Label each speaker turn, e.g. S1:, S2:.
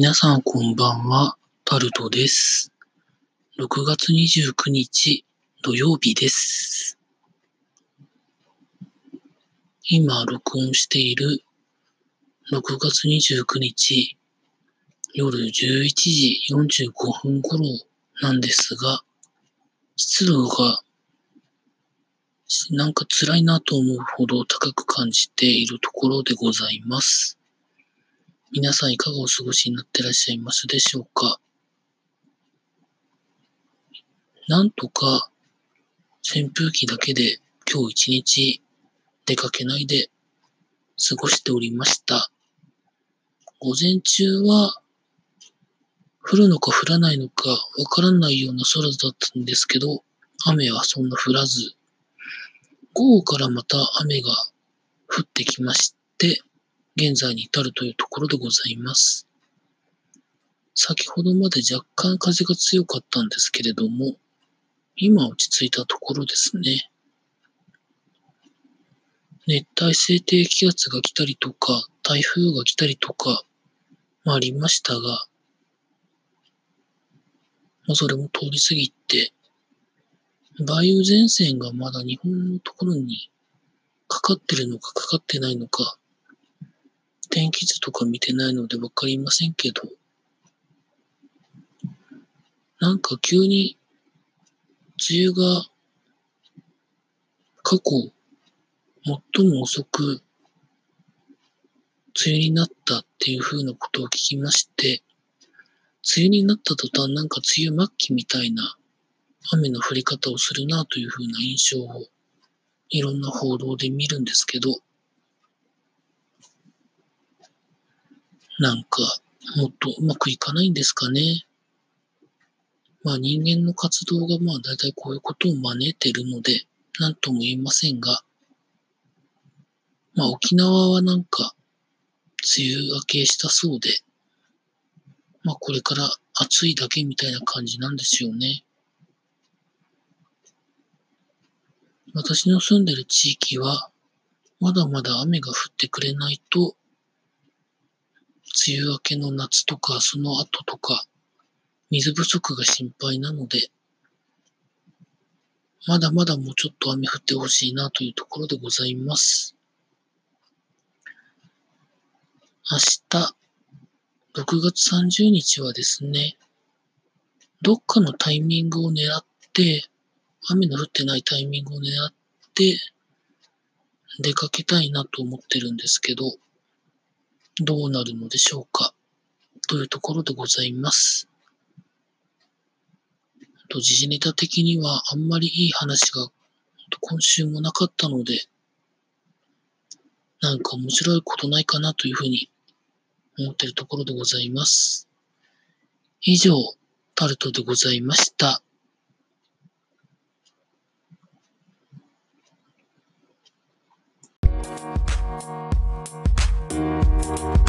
S1: 皆さんこんばんは、タルトです。6月29日土曜日です。今録音している6月29日夜11時45分頃なんですが、湿度がなんか辛いなと思うほど高く感じているところでございます。皆さんいかがお過ごしになってらっしゃいますでしょうか？なんとか扇風機だけで今日一日出かけないで過ごしておりました。午前中は降るのか降らないのかわからないような空だったんですけど、雨はそんな降らず、午後からまた雨が降ってきまして、現在に至るというところでございます。先ほどまで若干風が強かったんですけれども、今落ち着いたところですね。熱帯性低気圧が来たりとか、台風が来たりとか、まあ、ありましたが、まあ、それも通り過ぎて、梅雨前線がまだ日本のところにかかってるのかかかってないのか、天気図とか見てないのでわかりませんけど、なんか急に梅雨が過去最も遅く梅雨になったっていう風なことを聞きまして、梅雨になった途端なんか梅雨末期みたいな雨の降り方をするなという風な印象をいろんな報道で見るんですけど、なんかもっとうまくいかないんですかね。まあ人間の活動がまあ大体こういうことを招いてるので、なんとも言えませんが、まあ沖縄はなんか梅雨明けしたそうで、まあこれから暑いだけみたいな感じなんですよね。私の住んでる地域は、まだまだ雨が降ってくれないと、梅雨明けの夏とかその後とか、水不足が心配なので、まだまだもうちょっと雨降ってほしいなというところでございます。明日、6月30日はですね、どっかのタイミングを狙って、雨の降ってないタイミングを狙って、出かけたいなと思ってるんですけど、どうなるのでしょうか、というところでございます？と時事ネタ的にはあんまりいい話が今週もなかったので、なんか面白いことないかなというふうに思っているところでございます。以上、タルトでございました。you